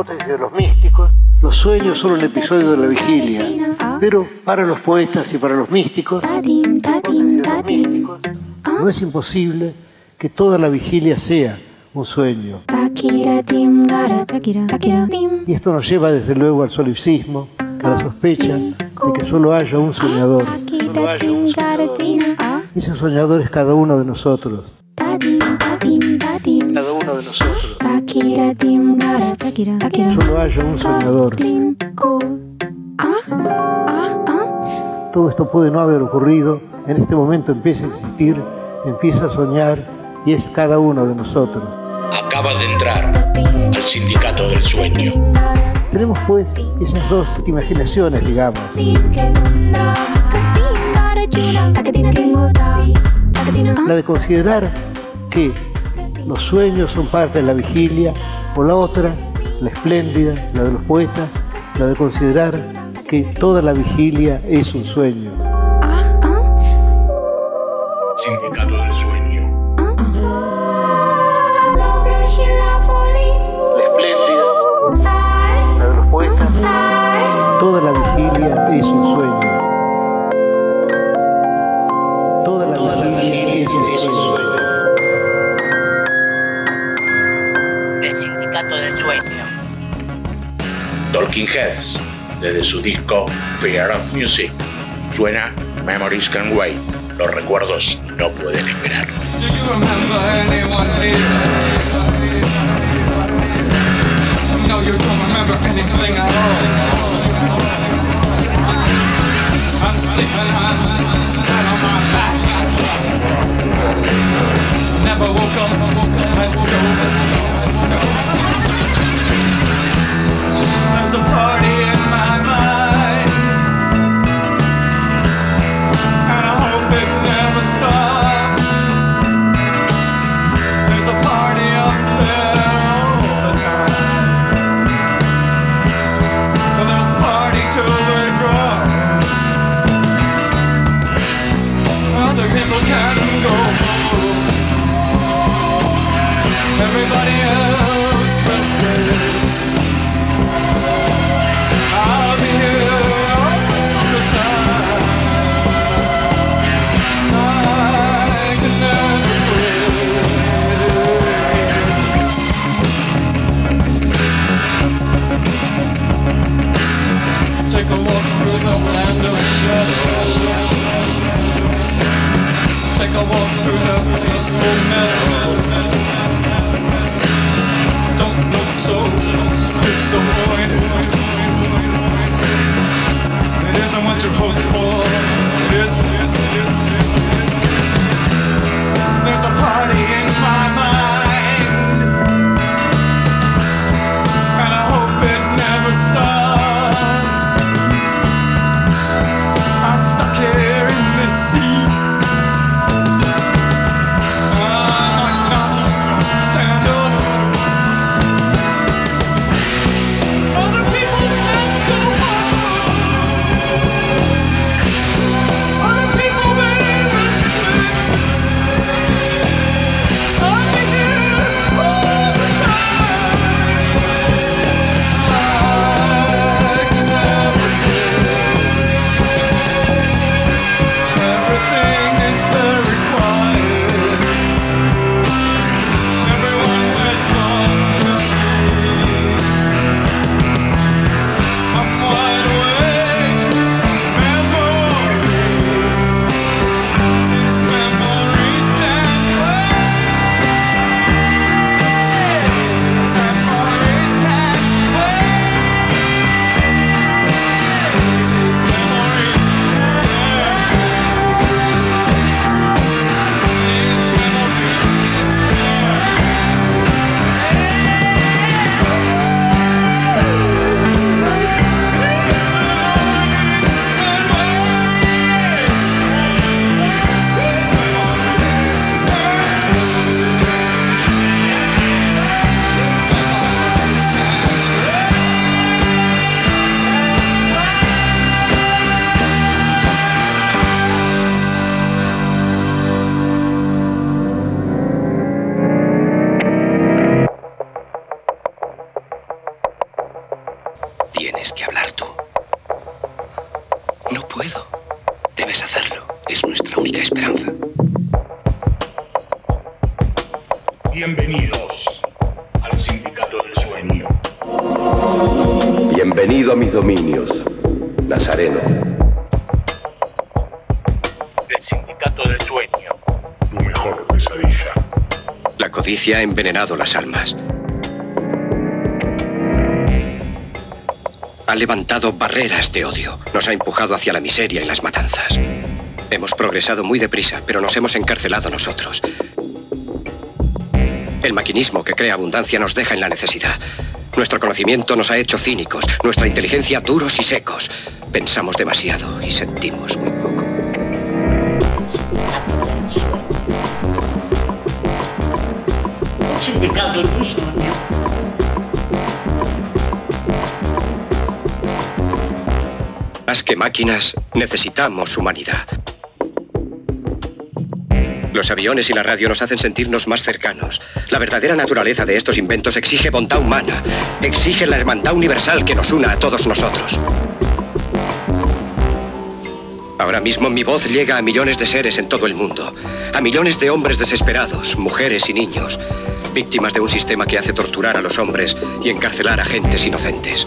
hipótesis de los místicos, los sueños son un episodio de la vigilia, pero para los poetas y para los místicos, no es imposible que toda la vigilia sea un sueño. Y esto nos lleva desde luego al solipsismo, a la sospecha de que solo haya un soñador. Ese soñador es cada uno de nosotros. Cada uno de nosotros. Solo haya un soñador. Todo esto puede no haber ocurrido, en este momento empieza a existir, empieza a soñar y es cada uno de nosotros. Acaba de entrar al sindicato del sueño. Tenemos pues esas dos imaginaciones, digamos. La de considerar que los sueños son parte de la vigilia, o la otra, la espléndida, la de los poetas, la de considerar que toda la vigilia es un sueño. Sindicato Talking Heads, desde su disco Fear of Music, suena Memories Can Wait. Los recuerdos no pueden esperar. Never woke up, woke up and There's a party Bienvenidos al Sindicato del Sueño. Bienvenido a mis dominios, Nazareno. El sindicato del sueño. Tu mejor pesadilla. La codicia ha envenenado las almas. Ha levantado barreras de odio. Nos ha empujado hacia la miseria y las matanzas. Hemos progresado muy deprisa, pero nos hemos encarcelado nosotros. El maquinismo que crea abundancia nos deja en la necesidad. Nuestro conocimiento nos ha hecho cínicos, nuestra inteligencia duros y secos. Pensamos demasiado y sentimos muy poco. Más que máquinas, necesitamos humanidad. Los aviones y la radio nos hacen sentirnos más cercanos. La verdadera naturaleza de estos inventos exige bondad humana, exige la hermandad universal que nos una a todos nosotros. Ahora mismo mi voz llega a millones de seres en todo el mundo, a millones de hombres desesperados, mujeres y niños, víctimas de un sistema que hace torturar a los hombres y encarcelar a gentes inocentes.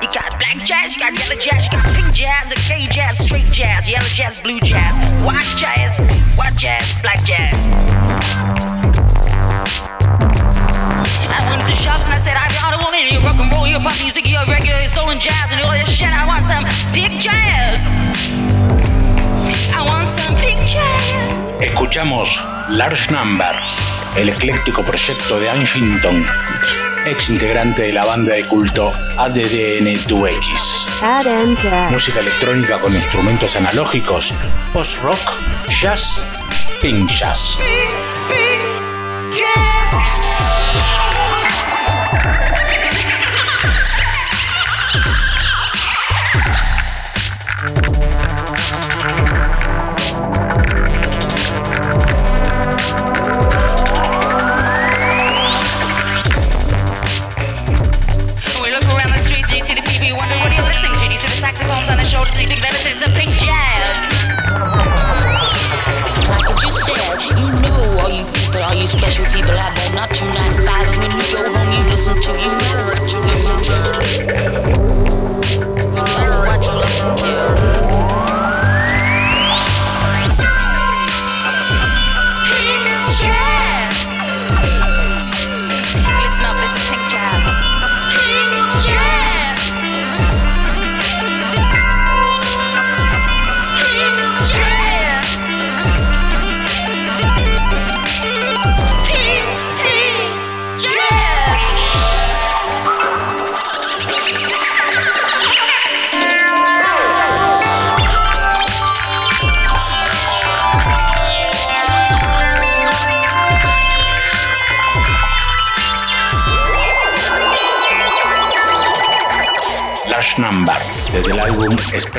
You got black jazz, you got yellow jazz, you got pink jazz, gay jazz, straight jazz, yellow jazz, blue jazz, white jazz, white jazz, black jazz. I went to shops and I said, I got a woman, you rock and roll, your pop music, your reggae, your soul and jazz, and all this shit. I want some pink jazz. I want some pink jazz. Escuchamos Large Number, el ecléctico proyecto de Huntington, ex integrante de la banda de culto ADDN2X. Adam Jazz. Música electrónica con instrumentos analógicos, post-rock, jazz, pink jazz. We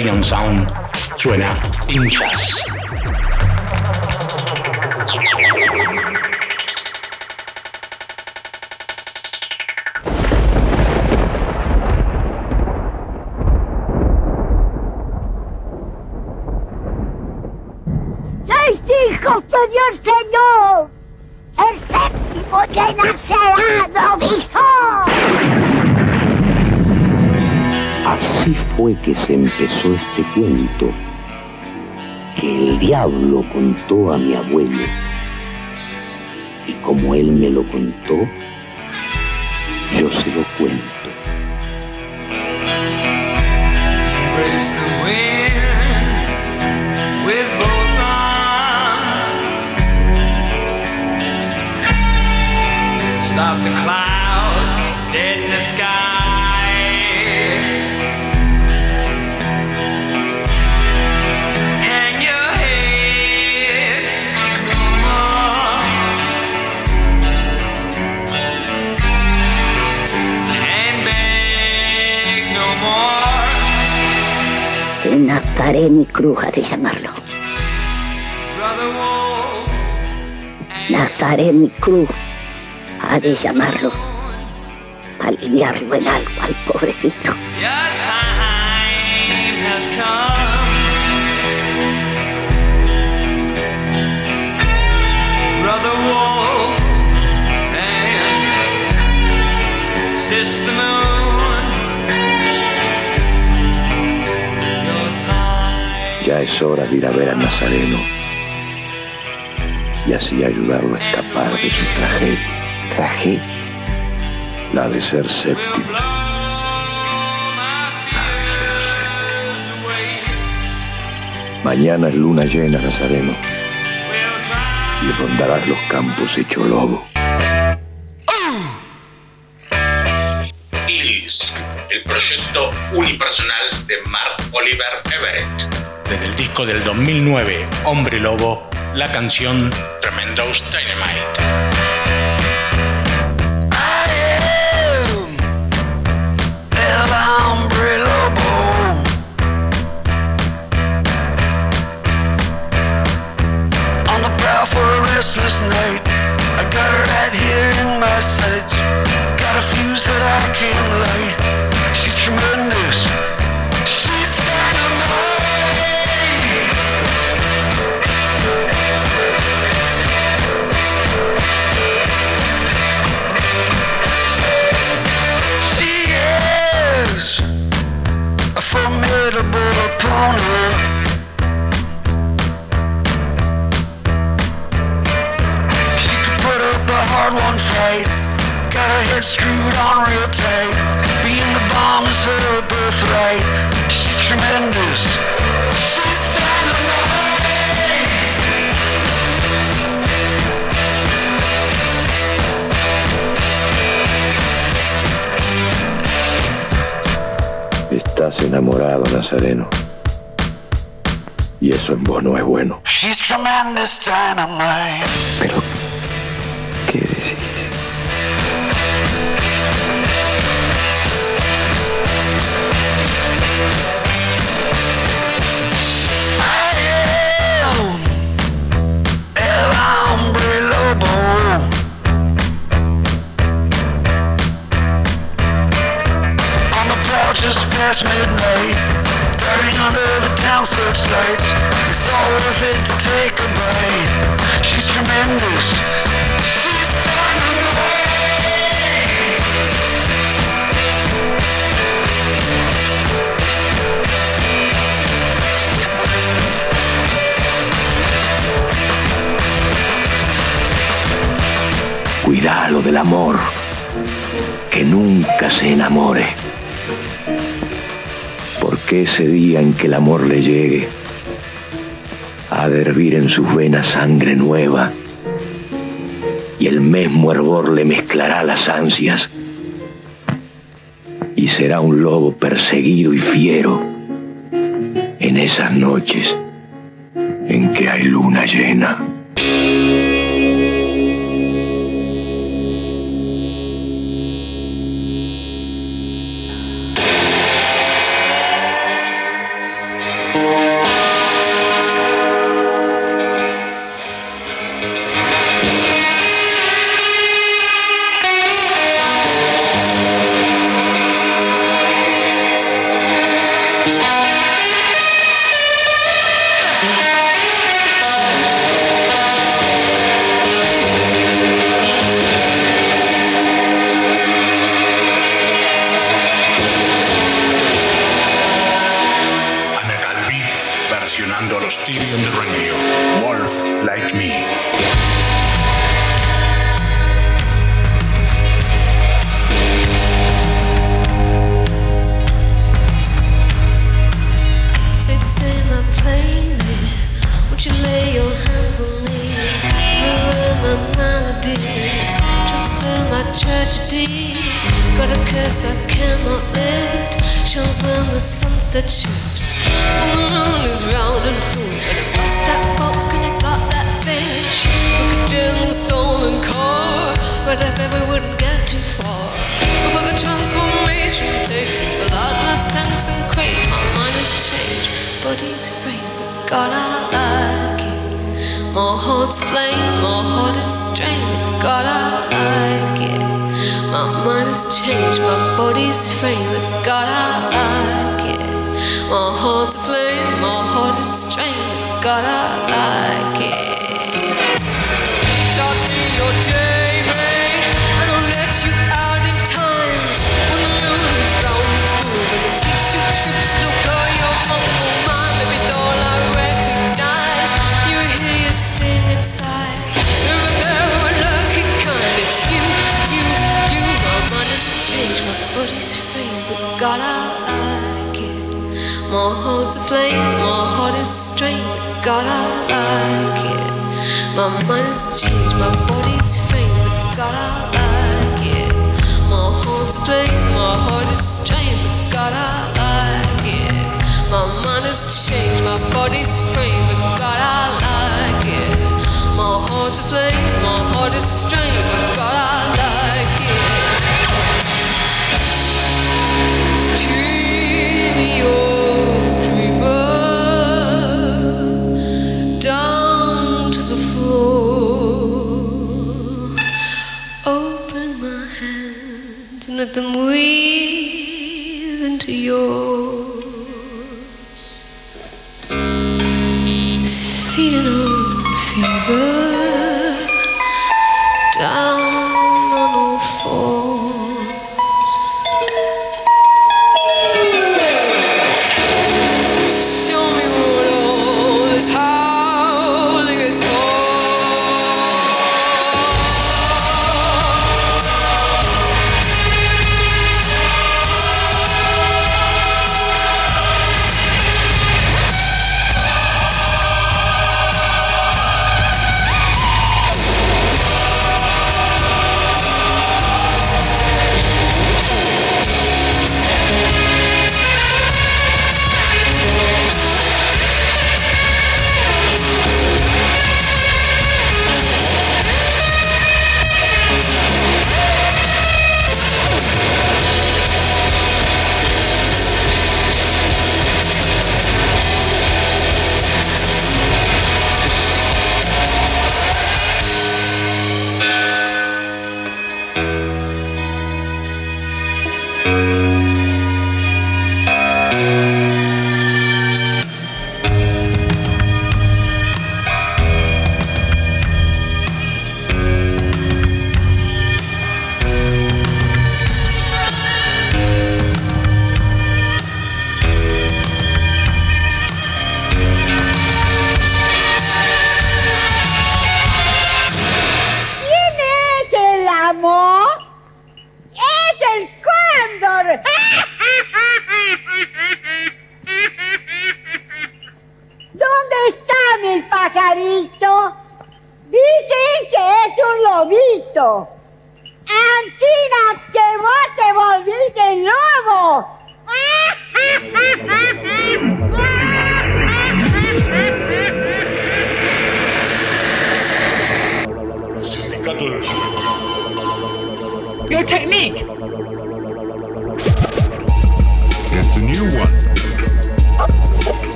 Young. Que se empezó este cuento que el diablo contó a mi abuelo. Y como él me lo contó, yo se lo cuento. Nazareno y Cruz ha de llamarlo. Nazareno y Cruz ha de llamarlo para en algo al pobrecito. Sister Moon. Ya es hora de ir a ver a Nazareno y así ayudarlo a escapar de su tragedia. Tragedia, la de ser séptimo. Mañana es luna llena, Nazareno, y rondarás los campos hecho lobo. Iris, el proyecto unipersonal de Mark Oliver Everett. Desde el disco del 2009, Hombre Lobo, la canción Tremendous Dynamite. For a restless night. I got her right here in my sights. Got a fuse that I can light. She's tremendous. Enamorado, Nazareno. Y eso en vos no es bueno. She's tremendous dynamite. Pero, ¿qué decís? El hombre lobo. On past midnight, darting under the town searchlights. It's all worth it to take a bite. She's tremendous. She's dynamite. Cuidalo del amor. Que nunca se enamore. Porque ese día en que el amor le llegue, ha de hervir en sus venas sangre nueva. Y el mismo hervor le mezclará las ansias. Y será un lobo perseguido y fiero en esas noches en que hay luna llena. Versionando a los God, I like it. My heart's flame, my heart is strained, God, I like it. My mind has changed, my body's frame, but God, I like it. My heart's aflame, my heart is strained, God, I like it. Aflame, my heart is strained, God, I like it. My mind has changed, my body's frame, but God, I like it. My heart's aflame, my heart is strained, but God, I like it. My mind has changed, my body's frame, but God, I like it. My heart's aflame, my heart is strained, but God, I like it. Let them weave into yours.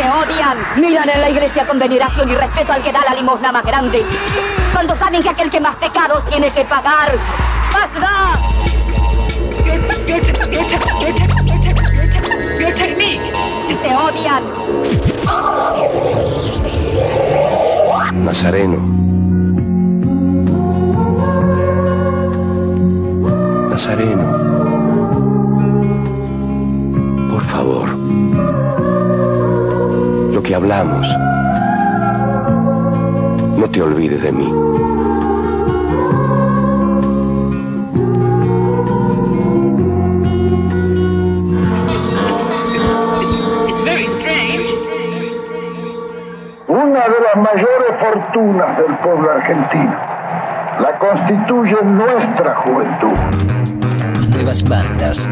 Se odian. Miran en la iglesia con veneración y respeto al que da la limosna más grande. Cuando saben que aquel que más pecados tiene que pagar, más da. Se odian. Nazareno. Que hablamos. No te olvides de mí. Una de las mayores fortunas del pueblo argentino la constituye nuestra juventud. Nuevas bandas.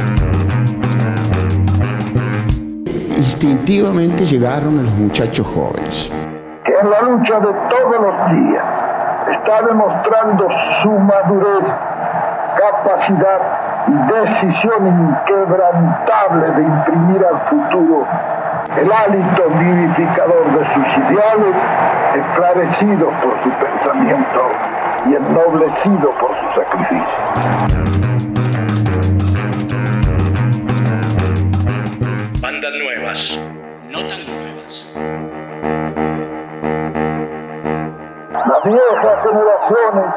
Instintivamente llegaron los muchachos jóvenes. Que en la lucha de todos los días está demostrando su madurez, capacidad y decisión inquebrantable de imprimir al futuro el hálito vivificador de sus ideales, esclarecidos por su pensamiento y ennoblecido por su sacrificio. No tan nuevas. Las viejas generaciones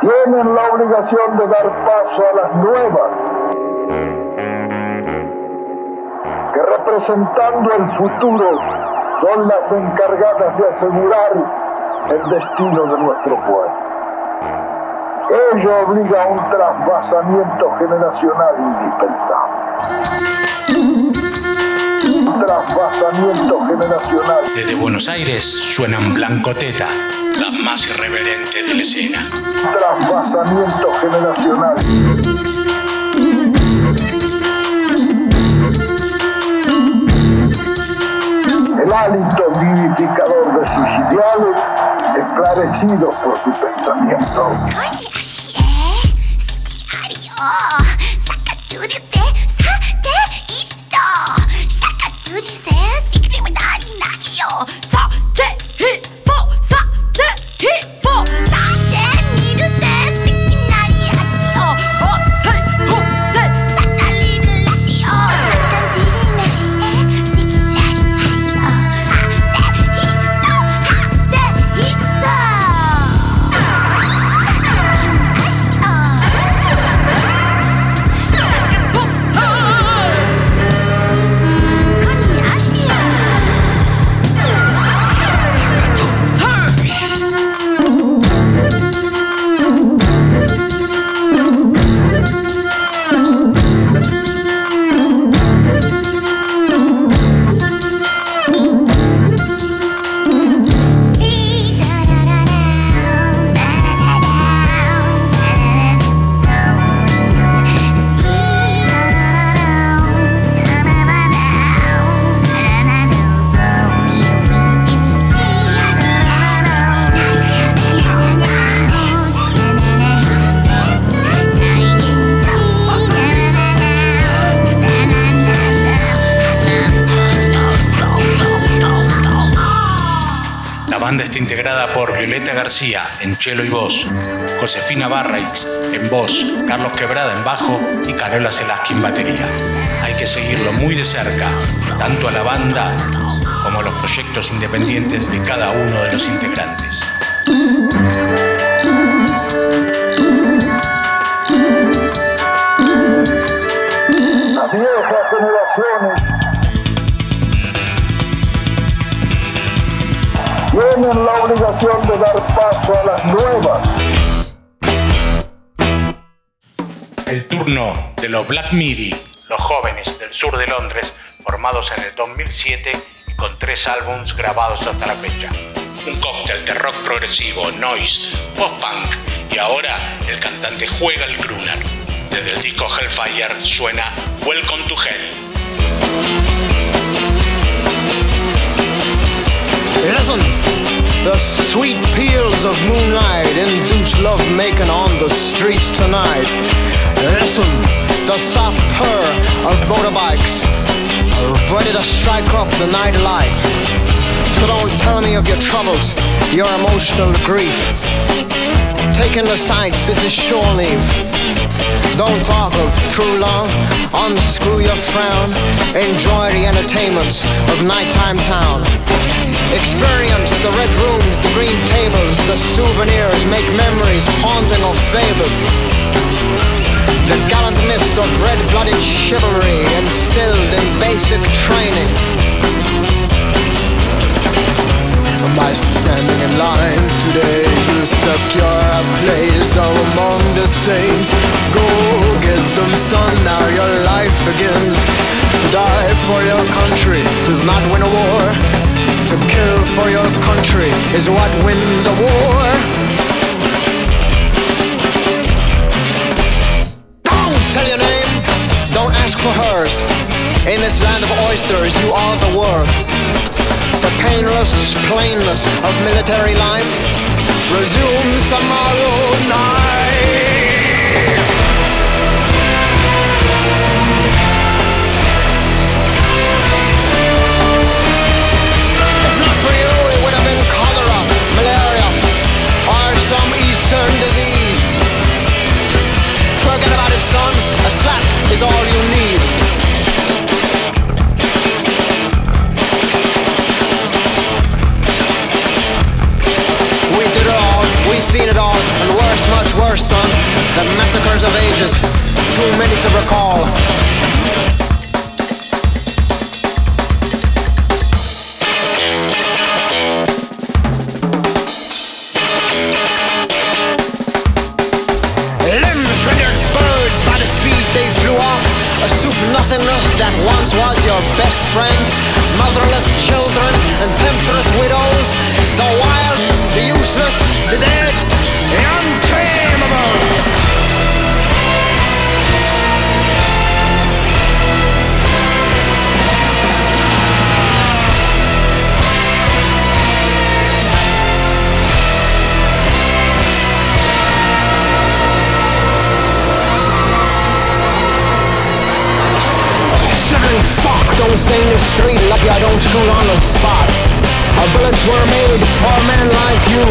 tienen la obligación de dar paso a las nuevas, que representando el futuro son las encargadas de asegurar el destino de nuestro pueblo. Ello obliga a un trasvasamiento generacional indispensable. Trasvasamiento generacional. Desde Buenos Aires suenan Blancoteta, la más irreverente de la escena. Trasvasamiento generacional. El hálito vivificador de sus ideales, esclarecidos por su pensamiento. García en cello y voz, Josefina Barraix en voz, Carlos Quebrada en bajo y Carola Selaski en batería. Hay que seguirlo muy de cerca, tanto a la banda como a los proyectos independientes de cada uno de los integrantes. De dar paso a las nuevas. El turno de los Black Midi, los jóvenes del sur de Londres, formados en el 2007 y con tres álbums grabados hasta la fecha. Un cóctel de rock progresivo, noise, post-punk y ahora el cantante juega el crooner. Desde el disco Hellfire suena Welcome to Hell. Listen, the sweet peals of moonlight induce love making on the streets tonight. Listen, the soft purr of motorbikes ready to strike up the night light. So don't tell me of your troubles, your emotional grief. Taking the sights, this is shore leave. Don't talk of true love, unscrew your frown, enjoy the entertainments of nighttime town. Experience the red rooms, the green tables, the souvenirs, make memories haunting or fabled. The gallant mist of red-blooded chivalry instilled in basic training. By standing in line today, you secure a place among the saints. Go get them, son, now your life begins. To die for your country does not win a war. To kill for your country is what wins a war. Don't tell your name, don't ask for hers. In this land of oysters, you are the world. The painless plainness of military life resumes tomorrow night. If not for you, it would have been cholera, malaria, or some eastern disease. Forget about it, son. A slap is all much son. The massacres of ages, too many to recall. Limbs rendered birds by the speed they flew off. A soup nothingness that once was your best friend. Motherless children and temptress widows. On the spot. Our bullets were made for men like you,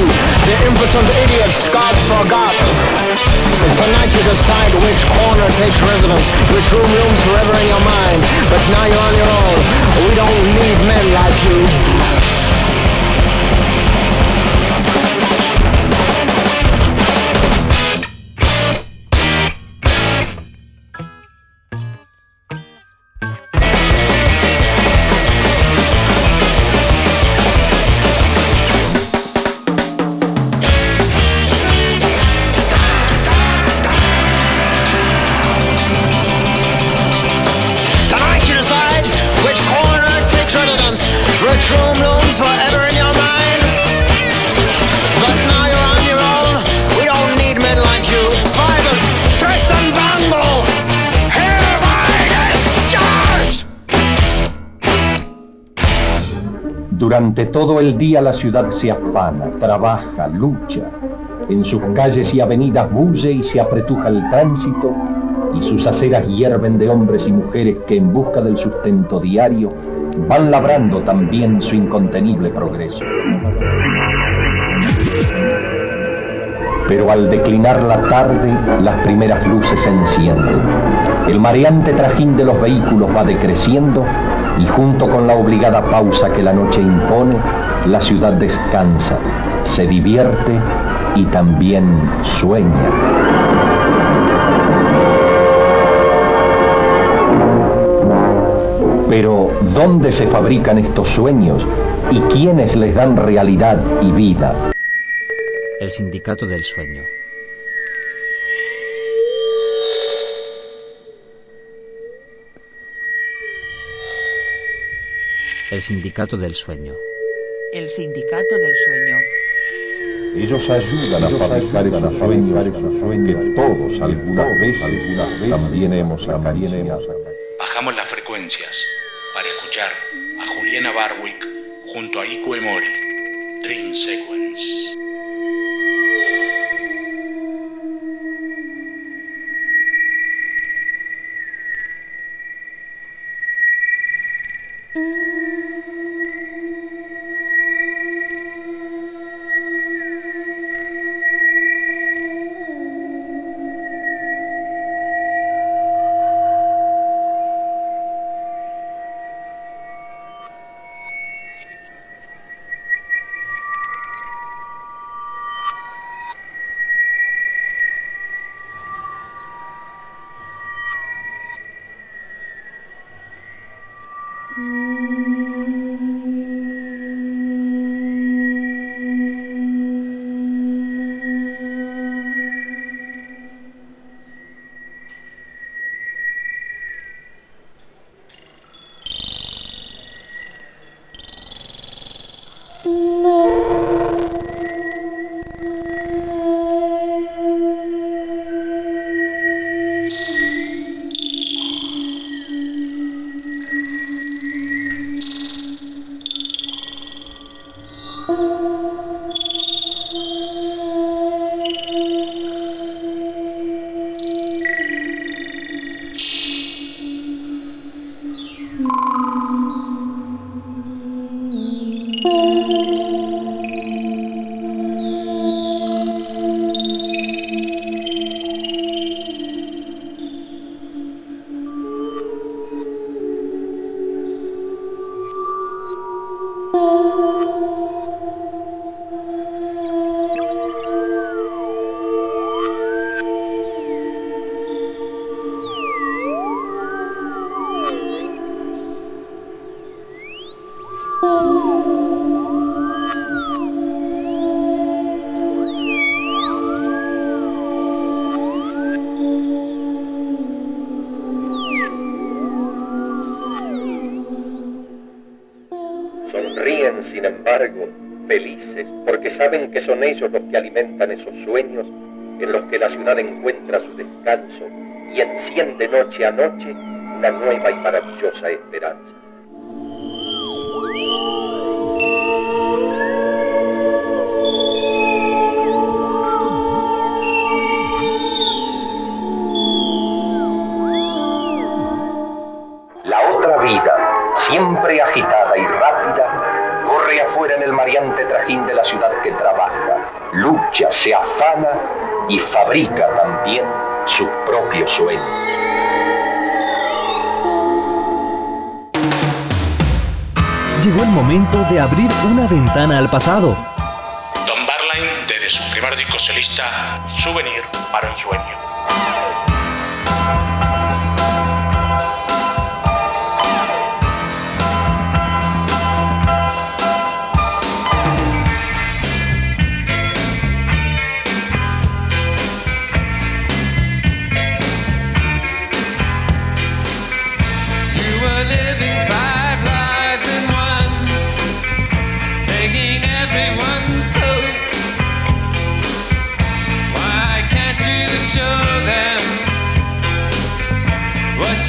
the impotent idiots God forgot. Tonight you decide which corner takes residence, which room looms forever in your mind. But now you're on your own. We don't need men like you. Durante todo el día la ciudad se afana, trabaja, lucha. En sus calles y avenidas bulle y se apretuja el tránsito y sus aceras hierven de hombres y mujeres que en busca del sustento diario van labrando también su incontenible progreso. Pero al declinar la tarde, las primeras luces se encienden. El mareante trajín de los vehículos va decreciendo y junto con la obligada pausa que la noche impone, la ciudad descansa, se divierte y también sueña. Pero, ¿dónde se fabrican estos sueños y quiénes les dan realidad y vida? El sindicato del sueño. El sindicato del sueño. El sindicato del sueño. Ellos ayudan a fabricar esos sueños que todos alguna vez, también hemos acariciado. Bajamos las frecuencias para escuchar a Juliana Barwick junto a Iko Emori. Dream Sequence. que son ellos los que alimentan esos sueños en los que la ciudad encuentra su descanso y enciende noche a noche una nueva y maravillosa esperanza. se afana y fabrica también su propio sueño. Llegó el momento de abrir una ventana al pasado. Don Barline, desde su primer disco solista, Souvenir para un sueño.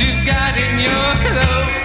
you've got in your clothes.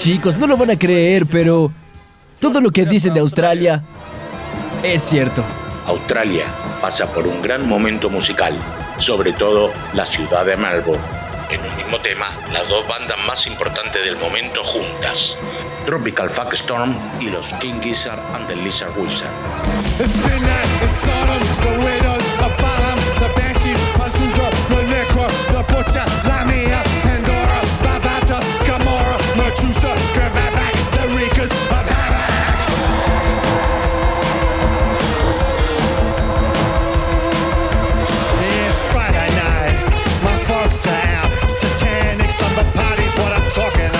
Chicos, no lo van a creer, pero todo lo que dicen de Australia es cierto. Australia pasa por un gran momento musical, sobre todo la ciudad de Melbourne. En un mismo tema, las dos bandas más importantes del momento juntas, Tropical Fuck Storm y los King Gizzard and the Lizard Wizard. talking